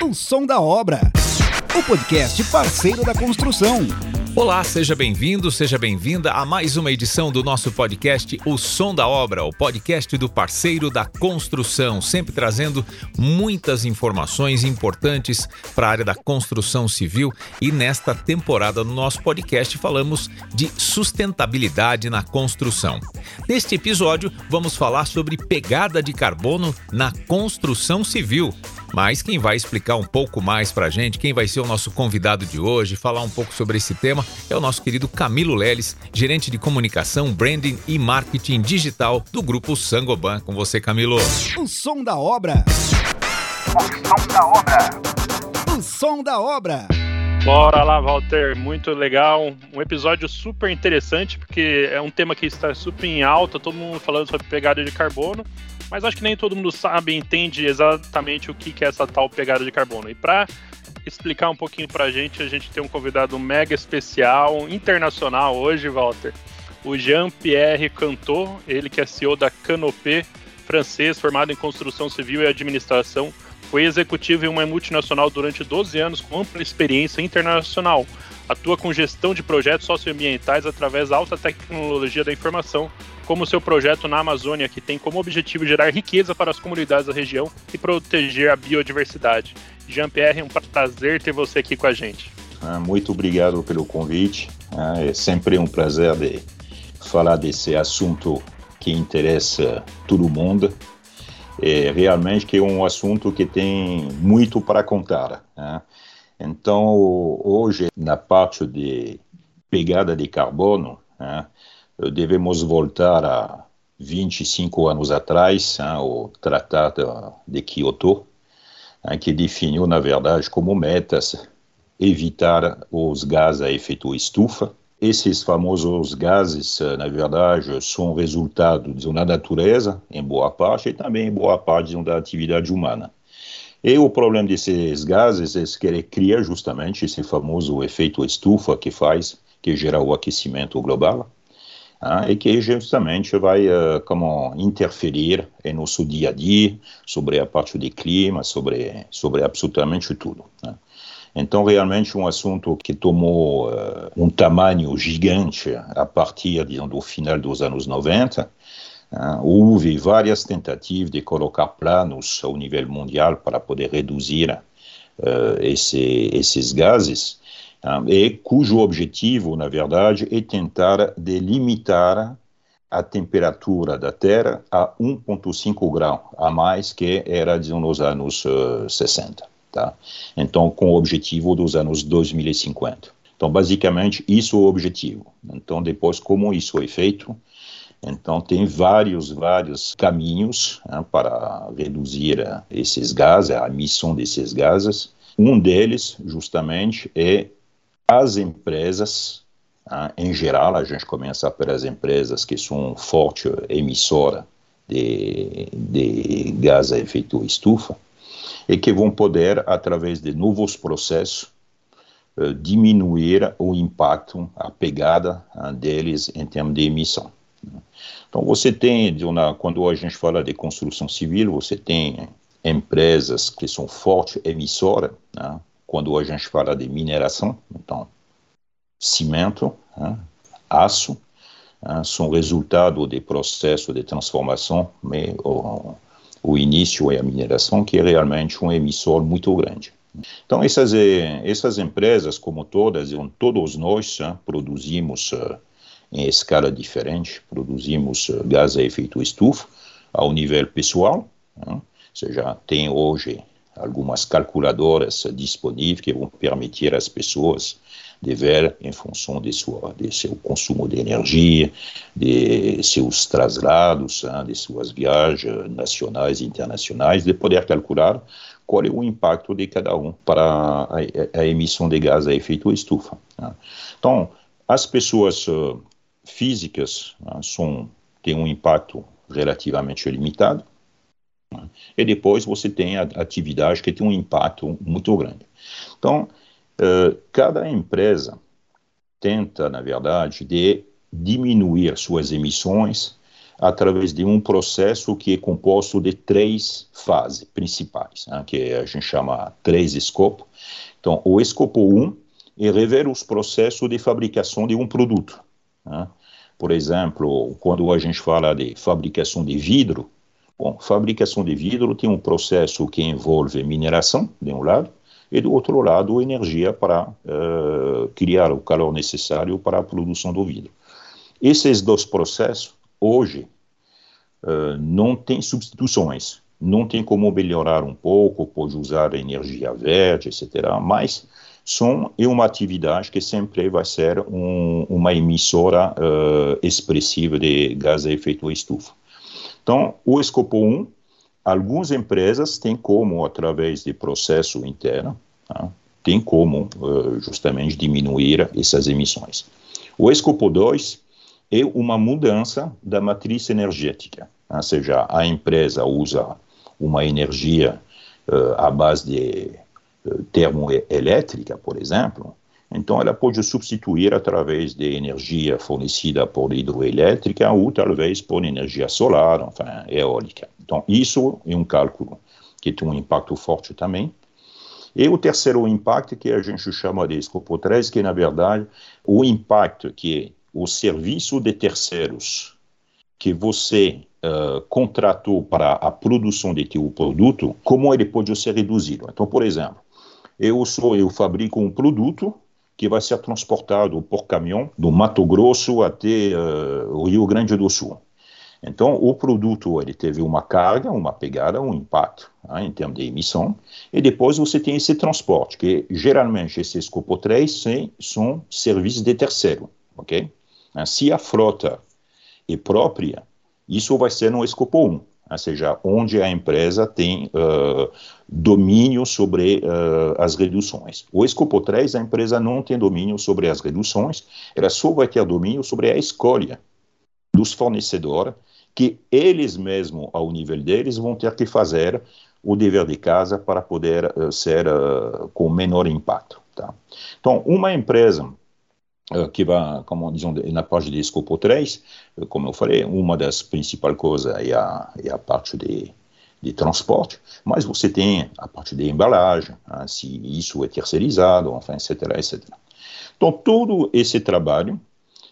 O Som da Obra, o podcast parceiro da construção. Olá, seja bem-vindo, seja bem-vinda a mais uma edição do nosso podcast O Som da Obra, o podcast do parceiro da construção, sempre trazendo muitas informações importantes para a área da construção civil. E nesta temporada no nosso podcast falamos de sustentabilidade na construção. Neste episódio, vamos falar sobre pegada de carbono na construção civil. Mas quem vai explicar um pouco mais para a gente, quem vai ser o nosso convidado de hoje, falar um pouco sobre esse tema, é o nosso querido Camilo Leles, gerente de comunicação, branding e marketing digital do grupo Sangoban. Com você, Camilo. O som da obra. O som da obra. O som da obra. Bora lá, Walter. Muito legal. Um episódio super interessante, porque é um tema que está super em alta, todo mundo falando sobre pegada de carbono, mas acho que nem todo mundo sabe, entende exatamente o que é essa tal pegada de carbono. E para explicar um pouquinho para a gente, a gente tem um convidado mega especial, internacional hoje, Walter. O Jean-Pierre Cantot, ele que é CEO da Canopé, francês, formado em construção civil e administração, foi executivo em uma multinacional durante 12 anos com ampla experiência internacional. Atua com gestão de projetos socioambientais através da alta tecnologia da informação, como seu projeto na Amazônia, que tem como objetivo gerar riqueza para as comunidades da região e proteger a biodiversidade. Jean-Pierre, é um prazer ter você aqui com a gente. Ah, muito obrigado pelo convite. Ah, é sempre um prazer de falar desse assunto que interessa todo mundo. É realmente que é um assunto que tem muito para contar. Né? Então, hoje, na parte de pegada de carbono, né, devemos voltar a 25 anos atrás, hein, o Tratado de Kyoto, hein, que definiu, na verdade, como metas evitar os gases a efeito estufa. Esses famosos gases, na verdade, são resultado de uma natureza, em boa parte, e também em boa parte da atividade humana. E o problema desses gases é que ele cria justamente esse famoso efeito estufa que faz, que gera o aquecimento global, ah, e que justamente vai uh, como interferir em nosso dia a dia sobre a parte do clima, sobre sobre absolutamente tudo. Né? Então, realmente, um assunto que tomou uh, um tamanho gigante a partir digamos, do final dos anos 90, Uh, houve várias tentativas de colocar planos ao nível mundial para poder reduzir uh, esse, esses gases, uh, e cujo objetivo, na verdade, é tentar delimitar a temperatura da Terra a 1,5 graus a mais que era nos anos 60. Tá? Então, com o objetivo dos anos 2050. Então, basicamente, isso é o objetivo. Então, depois, como isso é feito, então, tem vários, vários caminhos né, para reduzir esses gases, a emissão desses gases. Um deles, justamente, é as empresas, uh, em geral, a gente começa pelas empresas que são forte emissora de, de gás a efeito estufa, e que vão poder, através de novos processos, uh, diminuir o impacto, a pegada deles em termos de emissão. Então, você tem, quando a gente fala de construção civil, você tem empresas que são fortes emissoras, né? quando a gente fala de mineração, então, cimento, né? aço, né? são resultado de processo de transformação, mas o, início é a mineração, que é realmente um emissor muito grande. Então, essas, essas empresas, como todas, todos nós né, produzimos uh, em escala diferente, produzimos gás a efeito estufa ao nível pessoal. Né? Você já tem hoje algumas calculadoras disponíveis que vão permitir às pessoas de ver em função de, sua, de seu consumo de energia, de seus traslados, hein, de suas viagens nacionais e internacionais, de poder calcular qual é o impacto de cada um para a, a emissão de gás a efeito estufa. Né? Então, as pessoas uh, físicas são, têm um impacto relativamente limitado, e depois você tem a atividade que tem um impacto muito grande. Então, uh, cada empresa tenta, na verdade, de diminuir suas emissões através de um processo que é composto de três fases principais, né, que a gente chama três escopos. Então, o escopo 1 é rever os processos de fabricação de um produto. Né? Por exemplo, quando a gente fala de fabricação de vidro, bom, fabricação de vidro tem um processo que envolve mineração, de um lado, e do outro lado, energia para uh, criar o calor necessário para a produção do vidro. Esses dois processos, hoje, uh, não têm substituições. Não tem como melhorar um pouco, pode usar energia verde, etc. Mas são é uma atividade que sempre vai ser um, uma emissora uh, expressiva de gás de efeito estufa. Então, o escopo 1, algumas empresas têm como, através de processo interno, tá, tem como uh, justamente diminuir essas emissões. O escopo 2 é uma mudança da matriz energética, ou seja, a empresa usa uma energia uh, à base de termoelétrica, por exemplo, então ela pode substituir através de energia fornecida por hidroelétrica ou talvez por energia solar, enfin, eólica. Então isso é um cálculo que tem um impacto forte também. E o terceiro impacto que a gente chama de escopo 3, que na verdade o impacto que o serviço de terceiros que você uh, contratou para a produção de teu produto, como ele pode ser reduzido. Então, por exemplo, eu sou, eu fabrico um produto que vai ser transportado por caminhão do Mato Grosso até uh, o Rio Grande do Sul. Então, o produto ele teve uma carga, uma pegada, um impacto né, em termos de emissão, e depois você tem esse transporte, que geralmente esses escopo 3 são serviços de terceiro, ok? Se a frota é própria, isso vai ser no escopo 1 ou seja, onde a empresa tem uh, domínio sobre uh, as reduções. O escopo 3, a empresa não tem domínio sobre as reduções, ela só vai ter domínio sobre a escolha dos fornecedores, que eles mesmos, ao nível deles, vão ter que fazer o dever de casa para poder uh, ser com menor impacto. Tá? Então, uma empresa que vai, como dizemos, na parte de escopo 3, eh, como eu falei, uma das principais coisas é a, é a parte de, de transporte, mas você tem a parte de embalagem, né, se isso é terceirizado, enfim, etc, etc. Então, todo esse trabalho,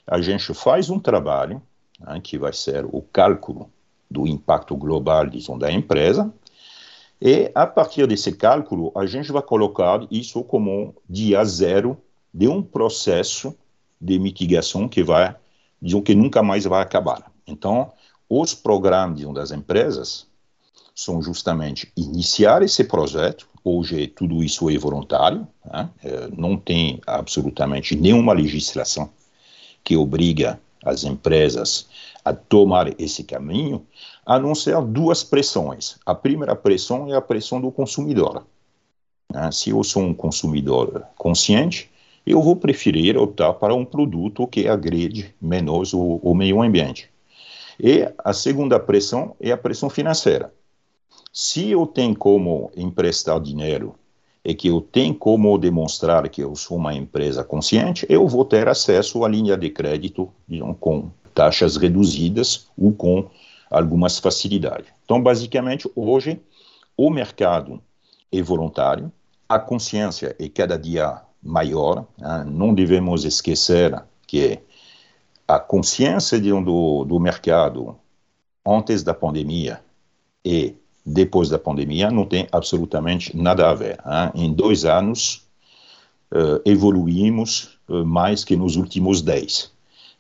a gente faz um trabalho né, que vai ser o cálculo do impacto global, dizemos, da empresa, e a partir desse cálculo, a gente vai colocar isso como dia zero de um processo de mitigação que vai, dizem que nunca mais vai acabar. Então, os programas das empresas são justamente iniciar esse projeto. Hoje tudo isso é voluntário, né? é, não tem absolutamente nenhuma legislação que obriga as empresas a tomar esse caminho, a não ser duas pressões. A primeira pressão é a pressão do consumidor. Né? Se eu sou um consumidor consciente, eu vou preferir optar para um produto que agrede menos o, o meio ambiente. E a segunda pressão é a pressão financeira. Se eu tenho como emprestar dinheiro e que eu tenho como demonstrar que eu sou uma empresa consciente, eu vou ter acesso à linha de crédito com taxas reduzidas ou com algumas facilidades. Então, basicamente, hoje, o mercado é voluntário, a consciência é cada dia maior. Né? Não devemos esquecer que a consciência de, do, do mercado antes da pandemia e depois da pandemia não tem absolutamente nada a ver. Né? Em dois anos, uh, evoluímos uh, mais que nos últimos dez.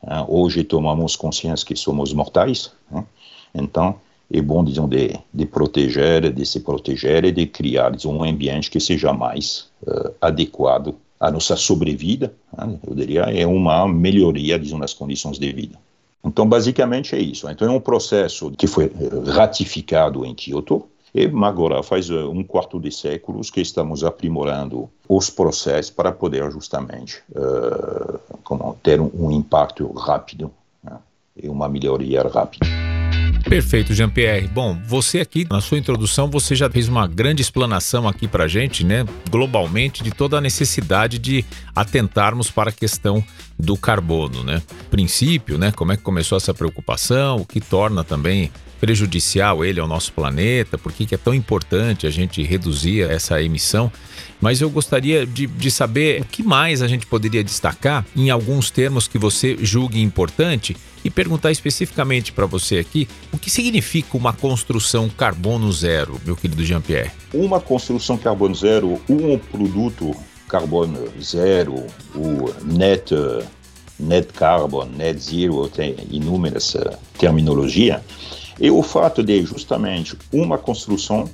Uh, hoje tomamos consciência que somos mortais, né? então é bom, digamos, de, de proteger, de se proteger e de criar um ambiente que seja mais adequado a nossa sobrevida, né, eu diria, é uma melhoria digamos, nas condições de vida. Então, basicamente é isso. Então, é um processo que foi eh, ratificado em Kyoto, e agora faz eh, um quarto de séculos que estamos aprimorando os processos para poder justamente uh, como ter um impacto rápido né, e uma melhoria rápida. Perfeito, Jean-Pierre. Bom, você aqui, na sua introdução, você já fez uma grande explanação aqui para gente, né, globalmente, de toda a necessidade de atentarmos para a questão do carbono, né? Princípio, né, como é que começou essa preocupação, o que torna também prejudicial ele ao nosso planeta, por que é tão importante a gente reduzir essa emissão. Mas eu gostaria de, de, saber o que mais a gente poderia destacar em alguns termos que você julgue importante e perguntar especificamente para você aqui o que significa uma construção carbono zero, meu querido Jean-Pierre. Uma construção carbono zero, um produto carbono zero, o net, net carbon, net zero, tem inúmeras terminologias, é o fato de justamente uma construção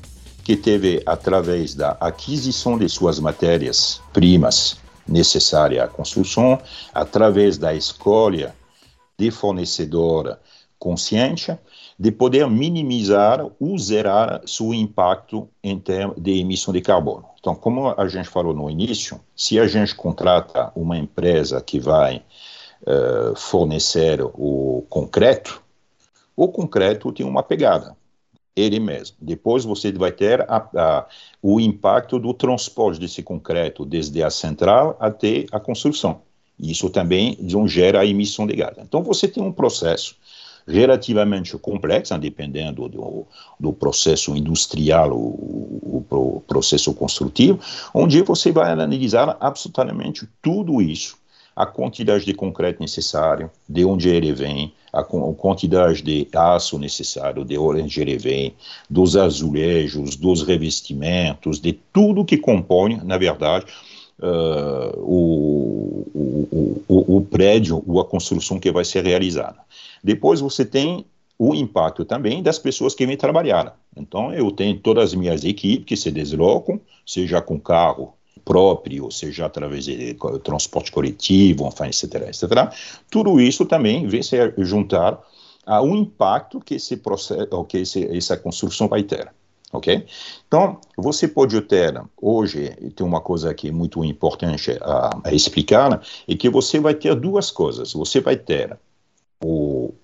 que teve através da aquisição de suas matérias primas necessárias à construção, através da escolha de fornecedor consciente, de poder minimizar ou zerar seu impacto em termos de emissão de carbono. Então, como a gente falou no início, se a gente contrata uma empresa que vai uh, fornecer o concreto, o concreto tem uma pegada ele mesmo. Depois você vai ter a, a, o impacto do transporte desse concreto desde a central até a construção. Isso também gera a emissão de gás. Então você tem um processo relativamente complexo, dependendo do, do processo industrial ou, o processo construtivo, onde você vai analisar absolutamente tudo isso a quantidade de concreto necessário, de onde ele vem, a quantidade de aço necessário, de onde ele vem, dos azulejos, dos revestimentos, de tudo que compõe, na verdade, uh, o, o, o, o prédio ou a construção que vai ser realizada. Depois você tem o impacto também das pessoas que vêm trabalhar. Então, eu tenho todas as minhas equipes que se deslocam, seja com carro, próprio, seja através de transporte coletivo, enfim, etc, etc. Tudo isso também vem se juntar ao impacto que esse processo, que esse, essa construção vai ter. Ok? Então, você pode ter, hoje, tem uma coisa aqui muito importante a, a explicar, é que você vai ter duas coisas. Você vai ter o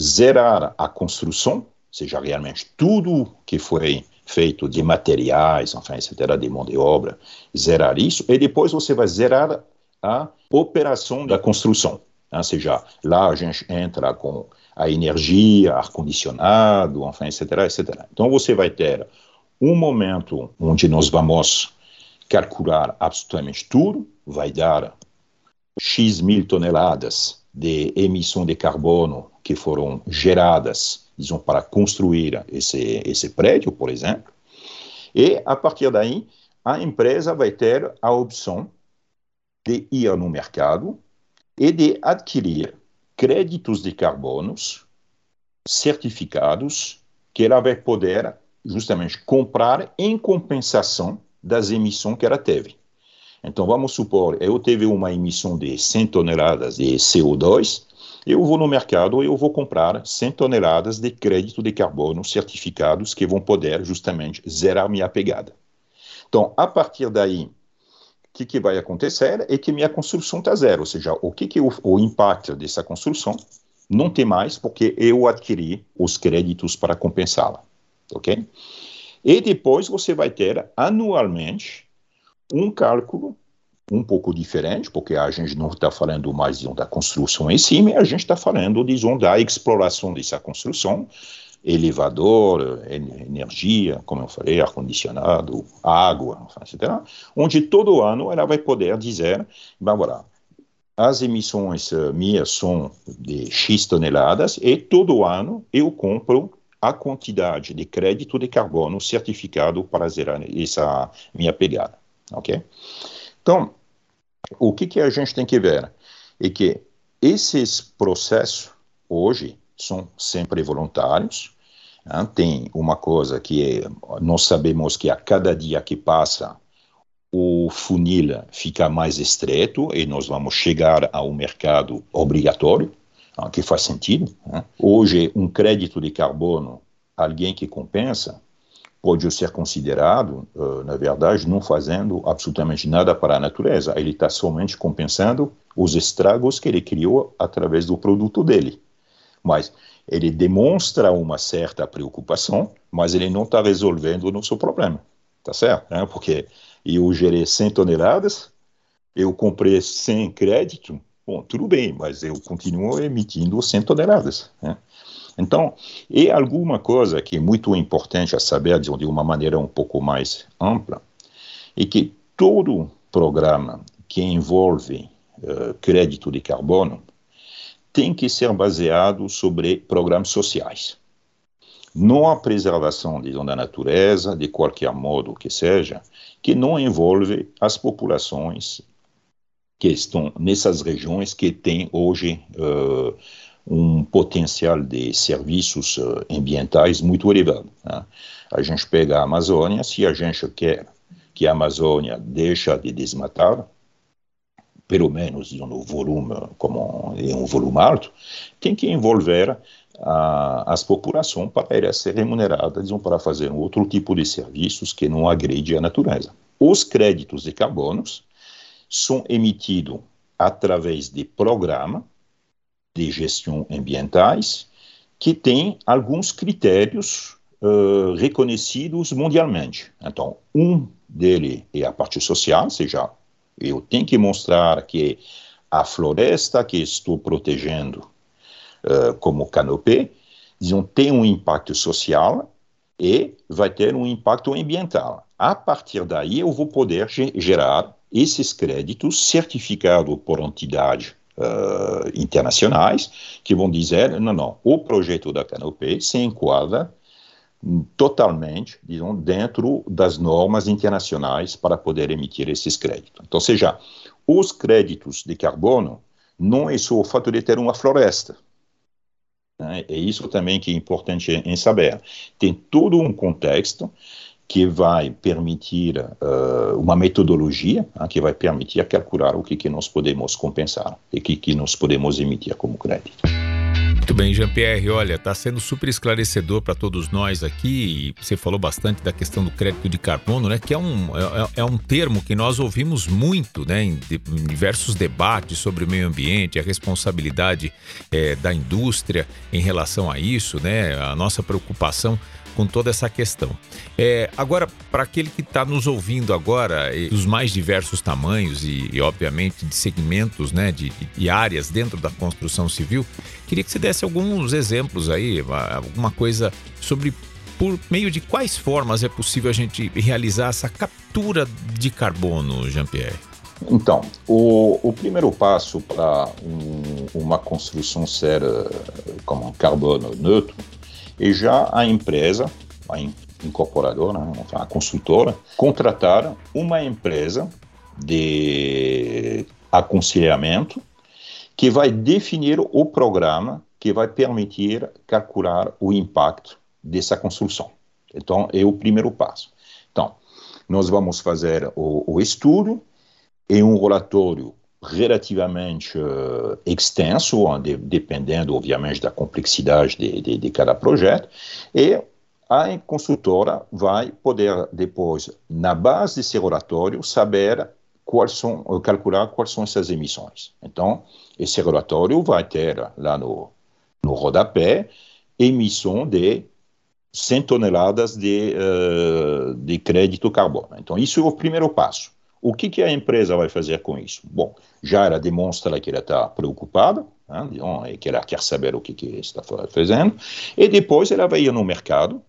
zerar a construção, seja realmente tudo que foi feito de materiais, enfim, etc., de mão de obra, zerar isso, e depois você vai zerar a operação da construção. Ou seja, lá a gente entra com a energia, ar-condicionado, enfim, etc., etc. Então você vai ter um momento onde nós vamos calcular absolutamente tudo, vai dar X mil toneladas de emissão de carbono que foram geradas disons, para construir esse, esse prédio, por exemplo. E, a partir daí, a empresa vai ter a opção de ir no mercado e de adquirir créditos de carbonos certificados que ela vai poder justamente comprar em compensação das emissões que ela teve. Então, vamos supor, eu teve uma emissão de 100 toneladas de CO2, eu vou no mercado eu vou comprar 100 toneladas de crédito de carbono certificados que vão poder justamente zerar minha pegada. Então, a partir daí, o que, que vai acontecer é que minha construção está zero, ou seja, o que, que o, o impacto dessa construção não tem mais porque eu adquiri os créditos para compensá-la, ok? E depois você vai ter anualmente um cálculo um pouco diferente, porque a gente não está falando mais da construção em si, mas a gente está falando, disons, da exploração dessa construção, elevador, energia, como eu falei, ar-condicionado, água, etc., onde todo ano ela vai poder dizer, bem, voilà, as emissões uh, minhas são de X toneladas e todo ano eu compro a quantidade de crédito de carbono certificado para zerar essa minha pegada, ok? Então, o que, que a gente tem que ver é que esses processos, hoje, são sempre voluntários. Né? Tem uma coisa que é, nós sabemos que a cada dia que passa, o funil fica mais estreito e nós vamos chegar a um mercado obrigatório, né? que faz sentido. Né? Hoje, um crédito de carbono, alguém que compensa, pode ser considerado, uh, na verdade, não fazendo absolutamente nada para a natureza. Ele está somente compensando os estragos que ele criou através do produto dele. Mas ele demonstra uma certa preocupação, mas ele não está resolvendo o nosso problema, tá certo? Né? Porque eu gerei 100 toneladas, eu comprei 100 crédito, bom, tudo bem, mas eu continuo emitindo 100 toneladas. Né? Então, é alguma coisa que é muito importante a saber de uma maneira um pouco mais ampla, é que todo programa que envolve uh, crédito de carbono tem que ser baseado sobre programas sociais. Não há preservação, digamos, da natureza, de qualquer modo que seja, que não envolve as populações que estão nessas regiões que têm hoje uh, um potencial de serviços uh, ambientais muito elevado. Né? A gente pega a Amazônia, se a gente quer que a Amazônia deixe de desmatar, pelo menos no volume, como em um volume alto, tem que envolver a, as populações para elas serem remuneradas para fazer outro tipo de serviços que não agride a natureza. Os créditos de carbonos são emitidos através de programas de gestão ambientais que têm alguns critérios uh, reconhecidos mundialmente. Então, um dele é a parte social, ou seja, eu tenho que mostrar que a floresta que estou protegendo uh, como canopé tem um impacto social e vai ter um impacto ambiental. A partir daí, eu vou poder gerar esses créditos certificados por entidades uh, internacionais que vão dizer, não, não, o projeto da Canopé se enquadra totalmente, digamos, dentro das normas internacionais para poder emitir esses créditos. Então, seja, os créditos de carbono não é só o fato de ter uma floresta. Né? É isso também que é importante em saber. Tem todo um contexto que vai permitir uh, uma metodologia uh, que vai permitir calcular o que, que nós podemos compensar e o que, que nós podemos emitir como crédito. Muito bem, Jean-Pierre. Olha, está sendo super esclarecedor para todos nós aqui. Você falou bastante da questão do crédito de carbono, né? Que é um, é, é um termo que nós ouvimos muito, né? Em diversos debates sobre o meio ambiente, a responsabilidade é, da indústria em relação a isso, né? A nossa preocupação com toda essa questão. É, agora, para aquele que está nos ouvindo agora, e, dos mais diversos tamanhos e, e obviamente, de segmentos, né, de, de, áreas dentro da construção civil, queria que você desse alguns exemplos aí, alguma coisa sobre por meio de quais formas é possível a gente realizar essa captura de carbono, Jean-Pierre? Então, o, o, primeiro passo para um, uma construção ser como um carbono neutro e já a empresa, a incorporadora, né, a consultora, contratar uma empresa de aconselhamento que vai definir o programa que vai permitir calcular o impacto dessa construção. Então, é o primeiro passo. Então, nós vamos fazer o, o estudo e um relatório relativamente uh, extenso, de, dependendo, obviamente, da complexidade de, de, de, cada projeto, e a consultora vai poder, depois, na base desse relatório, saber quais são, calcular quais são essas emissões. Então, esse relatório vai ter lá no, no rodapé emissão de 100 toneladas de, uh, de crédito carbono. Então, isso é o primeiro passo. O que, que a empresa vai fazer com isso? Bom, já ela demonstra que ela está preocupada, né, que ela quer saber o que, que está fazendo, e depois ela vai ir no mercado,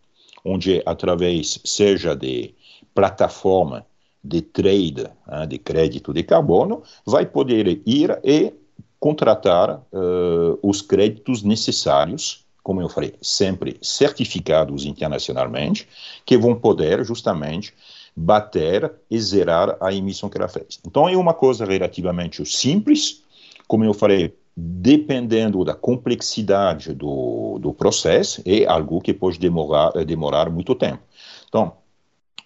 onde através seja de plataforma de trade né, de crédito de carbono, vai poder ir e contratar uh, os créditos necessários, como eu falei, sempre certificados internacionalmente, que vão poder justamente bater e zerar a emissão que ela fez. Então é uma coisa relativamente simples, como eu falei, dependendo da complexidade do, do processo, é algo que pode demorar, demorar muito tempo. Então,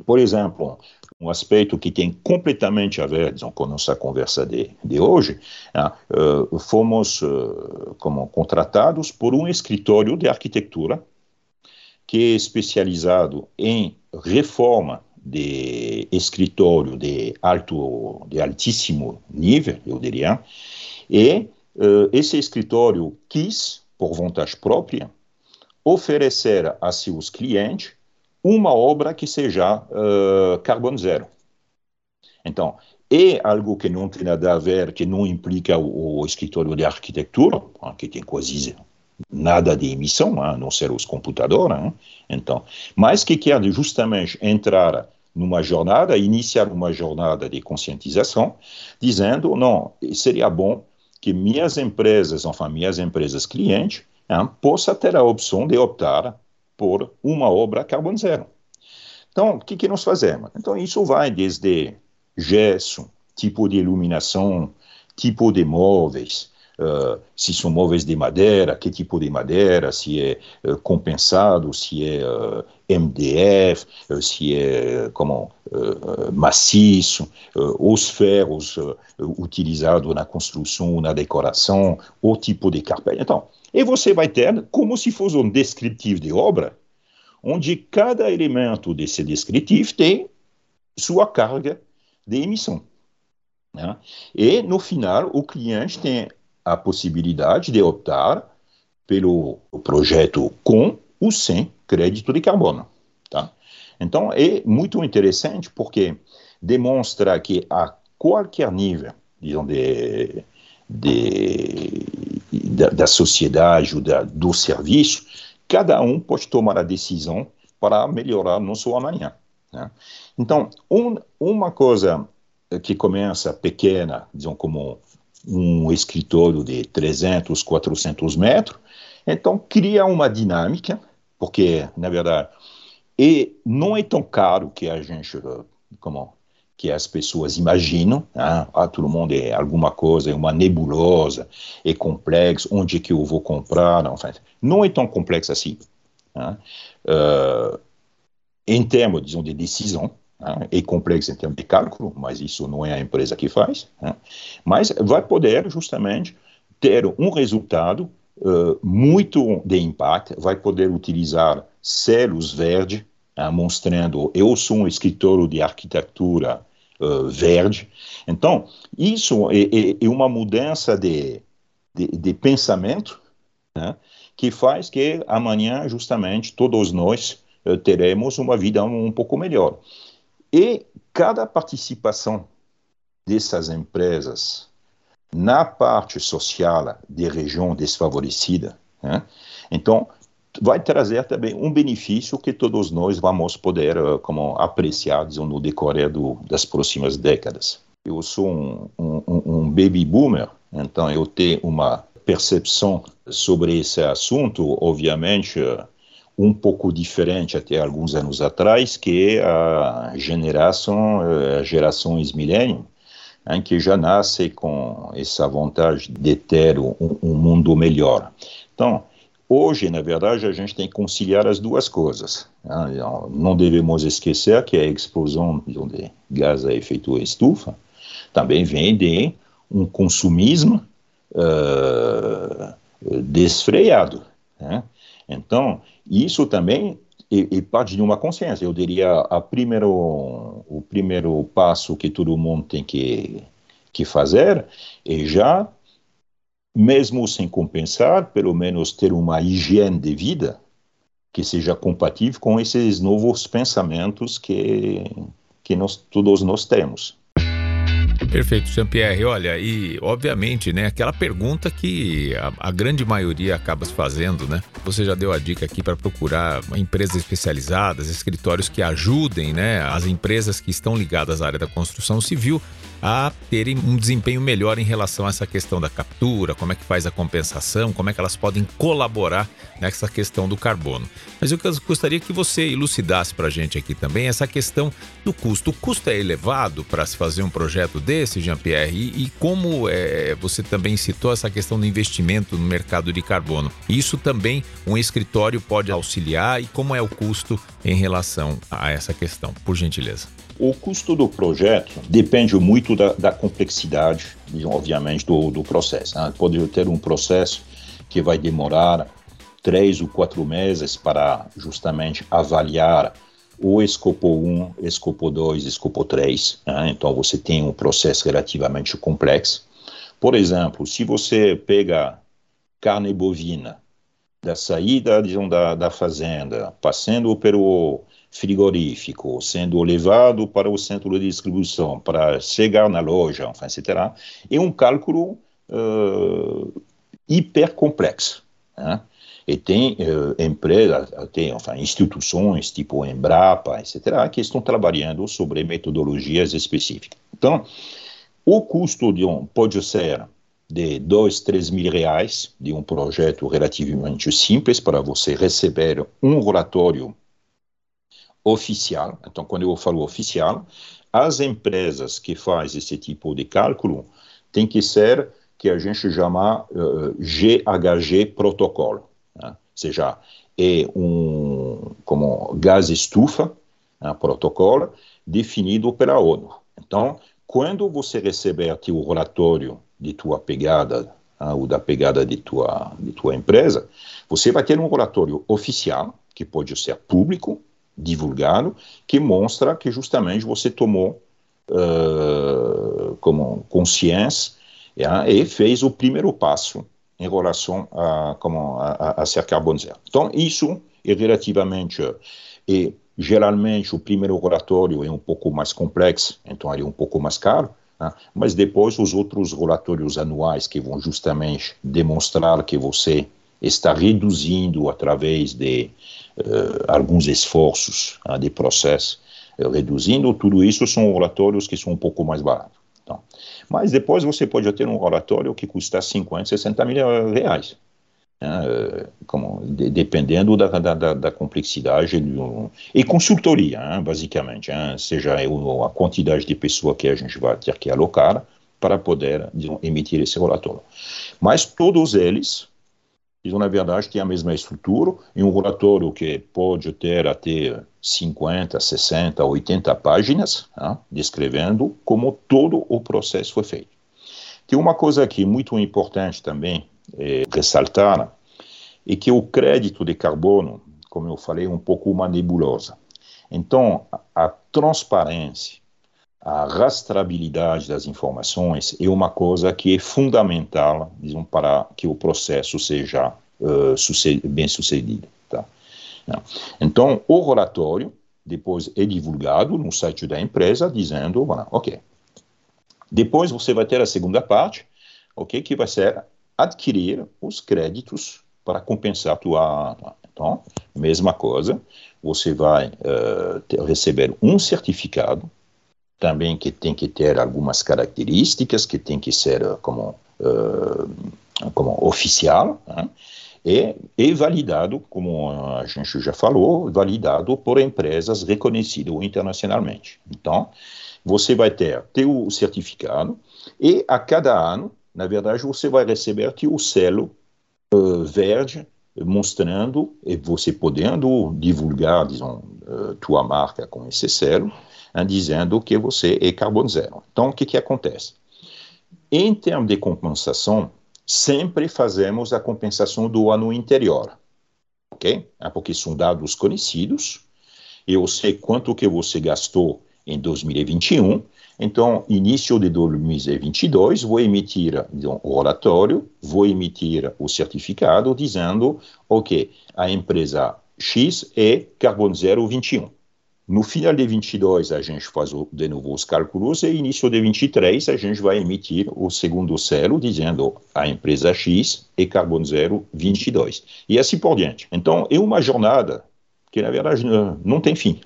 por exemplo, um aspecto que tem completamente a ver com a nossa conversa de, de hoje, uh, fomos uh, como contratados por um escritório de arquitetura que é especializado em reforma de escritório de alto, de altíssimo nível, eu diria, e uh, esse escritório quis por vontade própria, oferecer a seus clientes uma obra que seja uh, carbono zero. Então, é algo que não tem nada a ver, que não implica o, o escritório de arquitetura, que tem quase nada de emissão, a não ser os computadores, hein? então, mas que quer justamente entrar numa jornada, iniciar uma jornada de conscientização, dizendo, não, seria bom que minhas empresas, enfin, minhas empresas clientes, hein, possa ter a opção de optar por uma obra carbono zero. Então, o que, que nós fazemos? Então, isso vai desde gesso, tipo de iluminação, tipo de móveis, uh, se são móveis de madeira, que tipo de madeira, se é uh, compensado, se é uh, MDF, se é como maciço, os ferros utilizados na construção, na decoração, o tipo de carpete. Então, e você vai ter como se fosse um descritivo de obra, onde cada elemento desse descritivo tem sua carga de emissão. Né? E, no final, o cliente tem a possibilidade de optar pelo projeto com ou sem crédito de carbono. Tá? Então, é muito interessante porque demonstra que a qualquer nível, digamos, de, de, da, da sociedade ou da, do serviço, cada um pode tomar a decisão para melhorar no seu amanhã. Né? Então, um, uma coisa que começa pequena, digamos, como um escritório de 300, 400 metros, então cria uma dinâmica, porque, na verdade, e não é tão caro que a gente, como que as pessoas imaginam, né? ah, todo mundo é alguma coisa, é uma nebulosa, é complexo, onde é que eu vou comprar, não, não é tão complexo assim. Uh, em termos, digamos, de decisão, né? é complexo em termos de cálculo, mas isso não é a empresa que faz, né? mas vai poder justamente ter um resultado uh, muito de impacto, vai poder utilizar selos verdes, uh, mostrando eu sou um escritório de arquitetura uh, verde. Então, isso é, é, é uma mudança de, de, de pensamento né? que faz que amanhã, justamente, todos nós uh, teremos uma vida um pouco melhor. E cada participação dessas empresas na parte social de região desfavorecida, né? então vai trazer também um benefício que todos nós vamos poder uh, como apreciar no decorrer do, das próximas décadas. Eu sou um, um, um baby boomer, então eu tenho uma percepção sobre esse assunto, obviamente, um pouco diferente até alguns anos atrás, que é a geração, a gerações milênio, que já nasce com essa vontade de ter um, um, mundo melhor. Então, hoje, na verdade, a gente tem que conciliar as duas coisas. Né? Não devemos esquecer que a explosão de gás a efeito estufa também vem de um consumismo uh, desfreado. Né? Então, isso também é, parte de uma consciência. Eu diria a primeiro, o primeiro passo que todo mundo tem que, que fazer é já, mesmo sem compensar, pelo menos ter uma higiene de vida que seja compatível com esses novos pensamentos que, que nós, todos nós temos. Perfeito, Jean-Pierre. Olha, e obviamente, né, aquela pergunta que a, a, grande maioria acaba se fazendo, né? Você já deu a dica aqui para procurar empresas especializadas, escritórios que ajudem, né, as empresas que estão ligadas à área da construção civil a terem um desempenho melhor em relação a essa questão da captura, como é que faz a compensação, como é que elas podem colaborar nessa questão do carbono. Mas eu gostaria que você elucidasse para a gente aqui também essa questão do custo. O custo é elevado para se fazer um projeto desse, Jean-Pierre? E, e, como é, você também citou essa questão do investimento no mercado de carbono. Isso também um escritório pode auxiliar e como é o custo em relação a essa questão, por gentileza? O custo do projeto depende muito da, da complexidade, obviamente, do, do processo. Né? Pode ter um processo que vai demorar três ou quatro meses para justamente avaliar o escopo 1, escopo 2, escopo 3. Né? Então, você tem um processo relativamente complexo. Por exemplo, se você pega carne bovina da saída digamos, da, da fazenda, passando pelo frigorífico, sendo levado para o centro de distribuição, para chegar na loja, enfin, etc., é um cálculo uh, hiper complexo. Né? E tem uh, empresas, tem enfin, instituições tipo Embrapa, etc., que estão trabalhando sobre metodologias específicas. Então, o custo de um pode ser de 2, 3 mil reais de um projeto relativamente simples para você receber um relatório oficial. Então, quando eu falo oficial, as empresas que fazem esse tipo de cálculo têm que ser que a gente chama uh, eh, GHG protocolo, né? ou seja, é um como gás estufa, né, protocolo definido pela ONU. Então, quando você receber aqui o relatório de tua pegada uh, ou da pegada de tua, de tua empresa, você vai ter um relatório oficial, que pode ser público, divulgado, que mostra que justamente você tomou uh, como consciência yeah, e fez o primeiro passo em relação a, como, a, a ser carbono zero. Então, isso é relativamente, e geralmente o primeiro relatório é um pouco mais complexo, então ele é um pouco mais caro, Tá? Mas depois os outros relatórios anuais que vão justamente demonstrar que você está reduzindo através de alguns esforços uh, de processo, uh, reduzindo tudo isso são relatórios que são um pouco mais baratos. Então, mas depois você pode ter um relatório que custa 50, 60 mil reais. Né, como, de, dependendo da, da, da complexidade do, e consultoria, hein, basicamente, hein, seja a quantidade de pessoas que a gente vai ter que alocar para poder emitir esse relatório. Mas todos eles, na verdade, têm a mesma estrutura, e um relatório que pode ter até 50, 60, 80 páginas, hein, descrevendo como todo o processo foi feito. Tem uma coisa aqui muito importante também, é, ressaltar é que o crédito de carbono, como eu falei, é um pouco uma nebulosa. Então, a transparência, a rastreabilidade das informações é uma coisa que é fundamental digamos, para que o processo seja uh, bem sucedido. Tá? Então, o relatório depois é divulgado no site da empresa dizendo, voilà, ok. Depois você vai ter a segunda parte, ok, que vai ser adquirir os créditos para compensar a tua. Então, mesma coisa, você vai uh, ter, receber um certificado, também que tem que ter algumas características, que tem que ser uh, como, uh, como oficial, né? e, e validado, como a gente já falou, validado por empresas reconhecidas internacionalmente. Então, você vai ter, o certificado, e a cada ano na verdade, você vai receber o selo uh, verde mostrando e você podendo divulgar, uh, tua marca com esse selo, dizendo que você é carbono zero. Então, o que que acontece? Em termos de compensação, sempre fazemos a compensação do ano anterior, ok? É porque são dados conhecidos, eu sei quanto que você gastou em 2021, então, início de 2022, vou emitir então, o relatório, vou emitir o certificado dizendo, ok, a empresa X é carbono zero 21. No final de 22, a gente faz de novo os cálculos e início de 23, a gente vai emitir o segundo selo dizendo a empresa X é carbono zero 22. E assim por diante. Então, é uma jornada que, na verdade, não tem fim.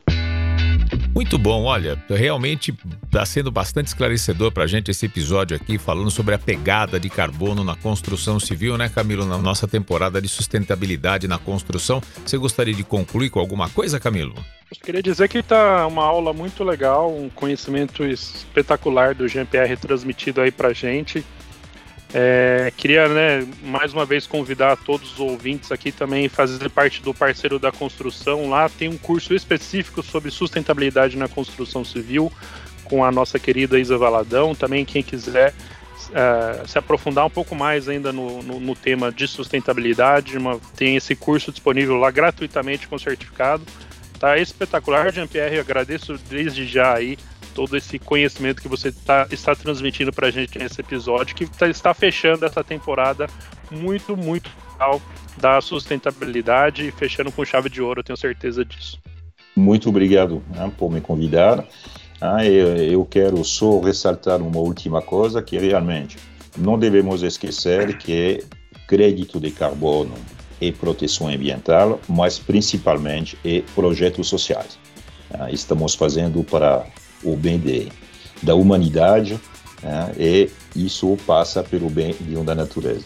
Muito bom, olha, realmente está sendo bastante esclarecedor para a gente esse episódio aqui, falando sobre a pegada de carbono na construção civil, né, Camilo? Na nossa temporada de sustentabilidade na construção. Você gostaria de concluir com alguma coisa, Camilo? Eu queria dizer que está uma aula muito legal, um conhecimento espetacular do GPR transmitido aí para gente. É, queria, né, mais uma vez convidar todos os ouvintes aqui também fazer parte do parceiro da construção. Lá tem um curso específico sobre sustentabilidade na construção civil com a nossa querida Isa Valadão. Também quem quiser uh, se aprofundar um pouco mais ainda no, no, no tema de sustentabilidade, uma, tem esse curso disponível lá gratuitamente com certificado. Tá espetacular, Jean-Pierre. Agradeço desde já aí todo esse conhecimento que você tá, está transmitindo para a gente nesse episódio, que tá, está fechando essa temporada muito, muito legal da sustentabilidade e fechando com chave de ouro, eu tenho certeza disso. Muito obrigado né, por me convidar. Ah, eu, eu quero só ressaltar uma última coisa, que realmente não devemos esquecer que é crédito de carbono e proteção ambiental, mas principalmente é projetos sociais. Ah, estamos fazendo para o bem de, da humanidade né, e isso passa pelo bem da natureza.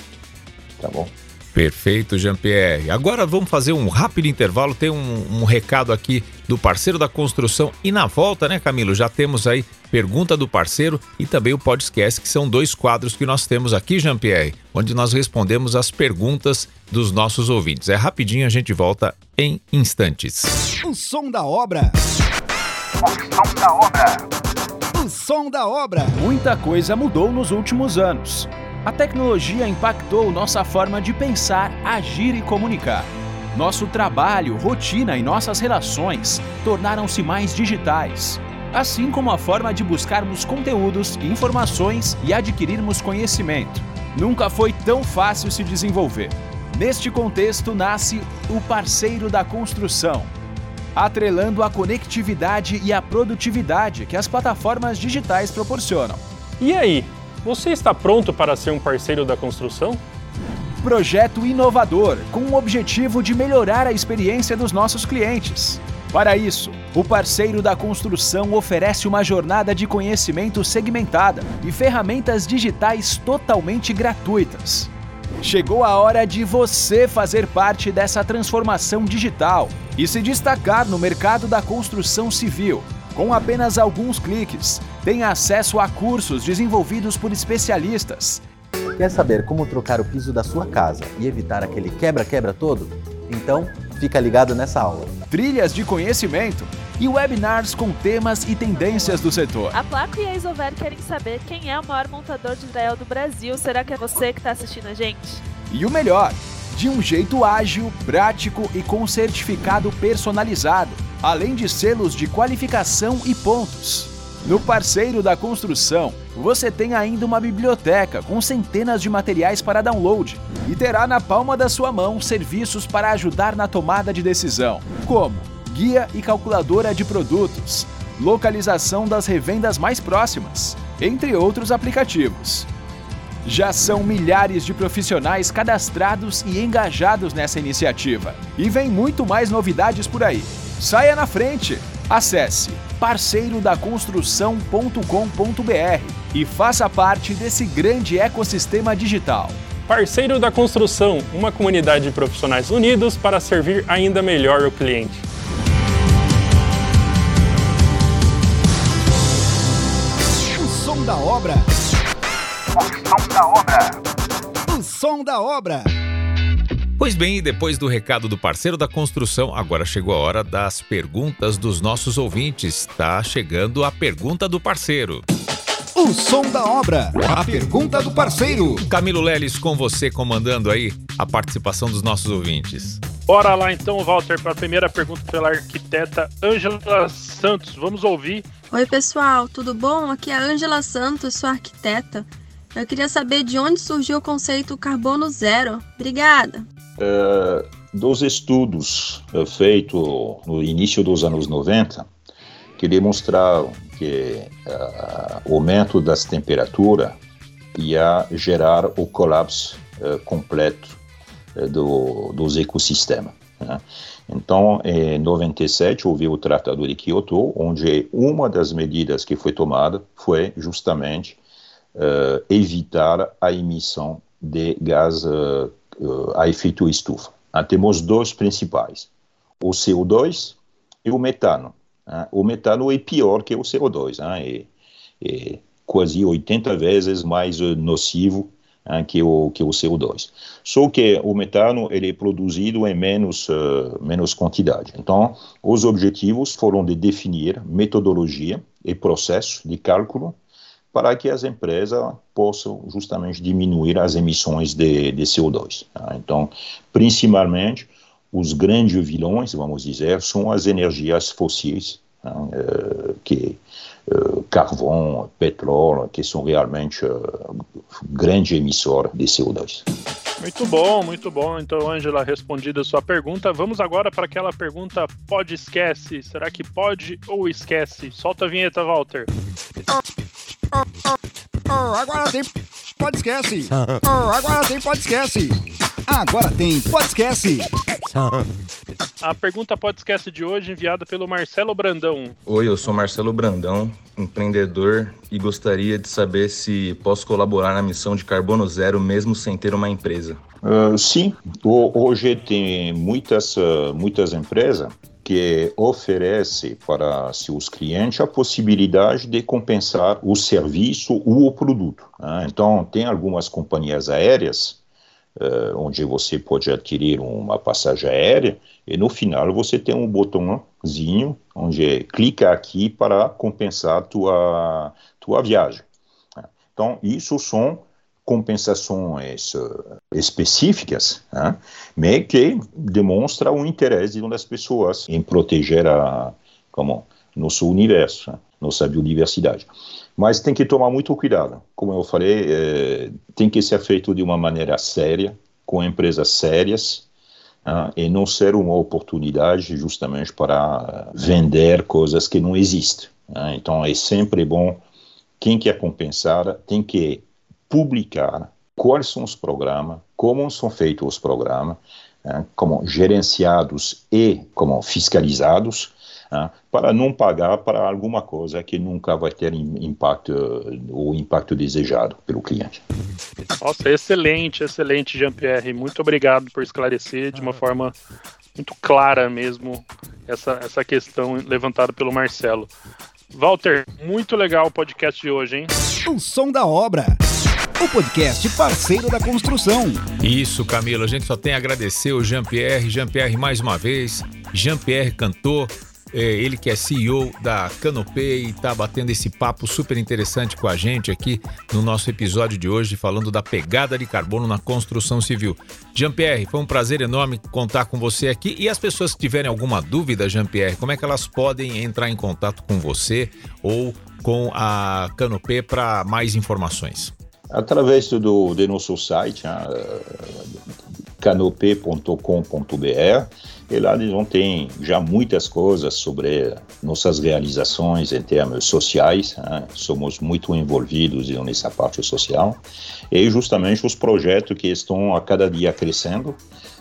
Tá bom? Perfeito, Jean-Pierre. Agora vamos fazer um rápido intervalo. Tem um, um, recado aqui do parceiro da construção. E na volta, né, Camilo? Já temos aí pergunta do parceiro e também o podcast, que são dois quadros que nós temos aqui, Jean-Pierre, onde nós respondemos as perguntas dos nossos ouvintes. É rapidinho, a gente volta em instantes. O som da obra. O som da obra. O som da obra. Muita coisa mudou nos últimos anos. A tecnologia impactou nossa forma de pensar, agir e comunicar. Nosso trabalho, rotina e nossas relações tornaram-se mais digitais, assim como a forma de buscarmos conteúdos, informações e adquirirmos conhecimento. Nunca foi tão fácil se desenvolver. Neste contexto nasce o parceiro da construção, atrelando a conectividade e a produtividade que as plataformas digitais proporcionam. E aí, você está pronto para ser um parceiro da construção? Projeto inovador com o objetivo de melhorar a experiência dos nossos clientes. Para isso, o parceiro da construção oferece uma jornada de conhecimento segmentada e ferramentas digitais totalmente gratuitas. Chegou a hora de você fazer parte dessa transformação digital e se destacar no mercado da construção civil com apenas alguns cliques, tem acesso a cursos desenvolvidos por especialistas. Quer saber como trocar o piso da sua casa e evitar aquele quebra-quebra todo? Então, fica ligado nessa aula. Trilhas de conhecimento e webinars com temas e tendências do setor. A Placo e a Isover querem saber quem é o maior montador de Israel do Brasil. Será que é você que está assistindo a gente? E o melhor, de um jeito ágil, prático e com certificado personalizado além de selos de qualificação e pontos. No parceiro da construção, você tem ainda uma biblioteca com centenas de materiais para download e terá na palma da sua mão serviços para ajudar na tomada de decisão, como guia e calculadora de produtos, localização das revendas mais próximas, entre outros aplicativos. Já são milhares de profissionais cadastrados e engajados nessa iniciativa. E vem muito mais novidades por aí. Saia na frente! Acesse parceirodaconstrução.com.br e faça parte desse grande ecossistema digital. Parceiro da Construção, uma comunidade de profissionais unidos para servir ainda melhor o cliente. Obra. O som da obra. O som da obra. Pois bem, depois do recado do parceiro da construção, agora chegou a hora das perguntas dos nossos ouvintes. Está chegando a pergunta do parceiro. O som da obra. A pergunta do parceiro. Camilo Leles, com você comandando aí a participação dos nossos ouvintes. Bora lá então, Walter, para a primeira pergunta pela arquiteta Ângela Santos. Vamos ouvir. Oi, pessoal, tudo bom? Aqui é a Ângela Santos, sou arquiteta. Eu queria saber de onde surgiu o conceito carbono zero. Obrigada. Uh, dos estudos uh, feitos no início dos anos 90, que demonstraram que uh, o aumento das temperaturas ia gerar o colapso completo do, dos ecossistemas. Né? Então, em 97, houve o Tratado de Kyoto, onde uma das medidas que foi tomada foi justamente evitar a emissão de gás uh, a efeito estufa. Ah, temos dois principais, o CO2 e o metano. Ah, o metano é pior que o CO2, ah, é, é, quase 80 vezes mais nocivo que, o, que o CO2. Só que o metano ele é produzido em menos, uh, menos quantidade. Então, os objetivos foram de definir metodologia e processo de cálculo para que as empresas possam justamente diminuir as emissões de, de CO2. Tá? Então, principalmente, os grandes vilões, vamos dizer, são as energias fósseis, tá? uh, que carvão, petróleo, que são realmente uh, grande emissor de CO2. Muito bom, muito bom. Então, Angela, respondida a sua pergunta. Vamos agora para aquela pergunta pode esquece. Será que pode ou esquece? Solta a vinheta, Walter. Oh, agora tem pode esquece. Oh, agora tem pode esquece. Agora tem pode esquece. A pergunta pode esquece de hoje enviada pelo Marcelo Brandão. Oi, eu sou Marcelo Brandão, empreendedor e gostaria de saber se posso colaborar na missão de carbono zero mesmo sem ter uma empresa. Uh, sim, hoje tem muitas, uh, muitas empresas que oferecem para seus clientes a possibilidade de compensar o serviço ou o produto. Né? Então, tem algumas companhias aéreas uh, onde você pode adquirir uma passagem aérea e no final você tem um botãozinho onde clica aqui para compensar tua tua viagem. Então isso são compensações uh, específicas, né, mas que demonstra o interesse das pessoas em proteger a como nosso universo, né, nossa biodiversidade. Mas tem que tomar muito cuidado. Como eu falei, é, tem que ser feito de uma maneira séria, com empresas sérias, ah, e não ser uma oportunidade justamente para vender coisas que não existem. Ah, então é sempre bom, quem quer compensar tem que publicar quais são os programas, como são feitos os programas, ah, como gerenciados e como fiscalizados, né, para não pagar para alguma coisa que nunca vai ter impacto, o impacto desejado pelo cliente. Nossa, excelente, excelente, Jean-Pierre. Muito obrigado por esclarecer de uma forma muito clara mesmo essa, essa questão levantada pelo Marcelo. Walter, muito legal o podcast de hoje, hein? O som da obra. O podcast parceiro da construção. Isso, Camilo. A gente só tem a agradecer o Jean-Pierre. Jean-Pierre, mais uma vez. Jean-Pierre cantou ele que é CEO da Canopé e está batendo esse papo super interessante com a gente aqui no nosso episódio de hoje, falando da pegada de carbono na construção civil. Jean-Pierre, foi um prazer enorme contar com você aqui. E as pessoas que tiverem alguma dúvida, Jean-Pierre, como é que elas podem entrar em contato com você ou com a Canopé para mais informações? Através do, do nosso site, uh, canopé.com.br e lá eles vão ter já muitas coisas sobre nossas realizações em termos sociais. Né? Somos muito envolvidos nessa parte social. E justamente os projetos que estão a cada dia crescendo.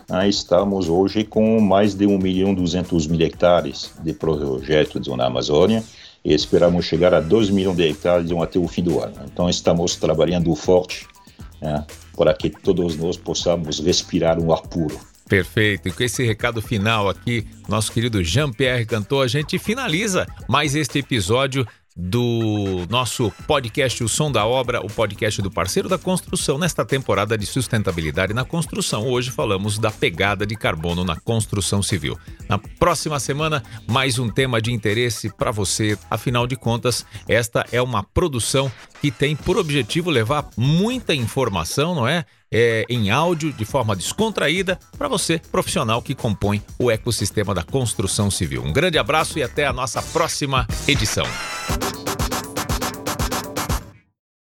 Né? Estamos hoje com mais de 1 milhão e 200 mil hectares de projetos na Amazônia e esperamos chegar a 2 milhões de hectares até o fim do ano. Então estamos trabalhando forte né? para que todos nós possamos respirar um ar puro. Perfeito. E com esse recado final aqui, nosso querido Jean-Pierre Cantor, a gente finaliza mais este episódio do nosso podcast O Som da Obra, o podcast do parceiro da construção, nesta temporada de sustentabilidade na construção. Hoje falamos da pegada de carbono na construção civil. Na próxima semana, mais um tema de interesse para você. Afinal de contas, esta é uma produção que tem por objetivo levar muita informação, não é? É, em áudio de forma descontraída para você, profissional que compõe o ecossistema da construção civil. Um grande abraço e até a nossa próxima edição.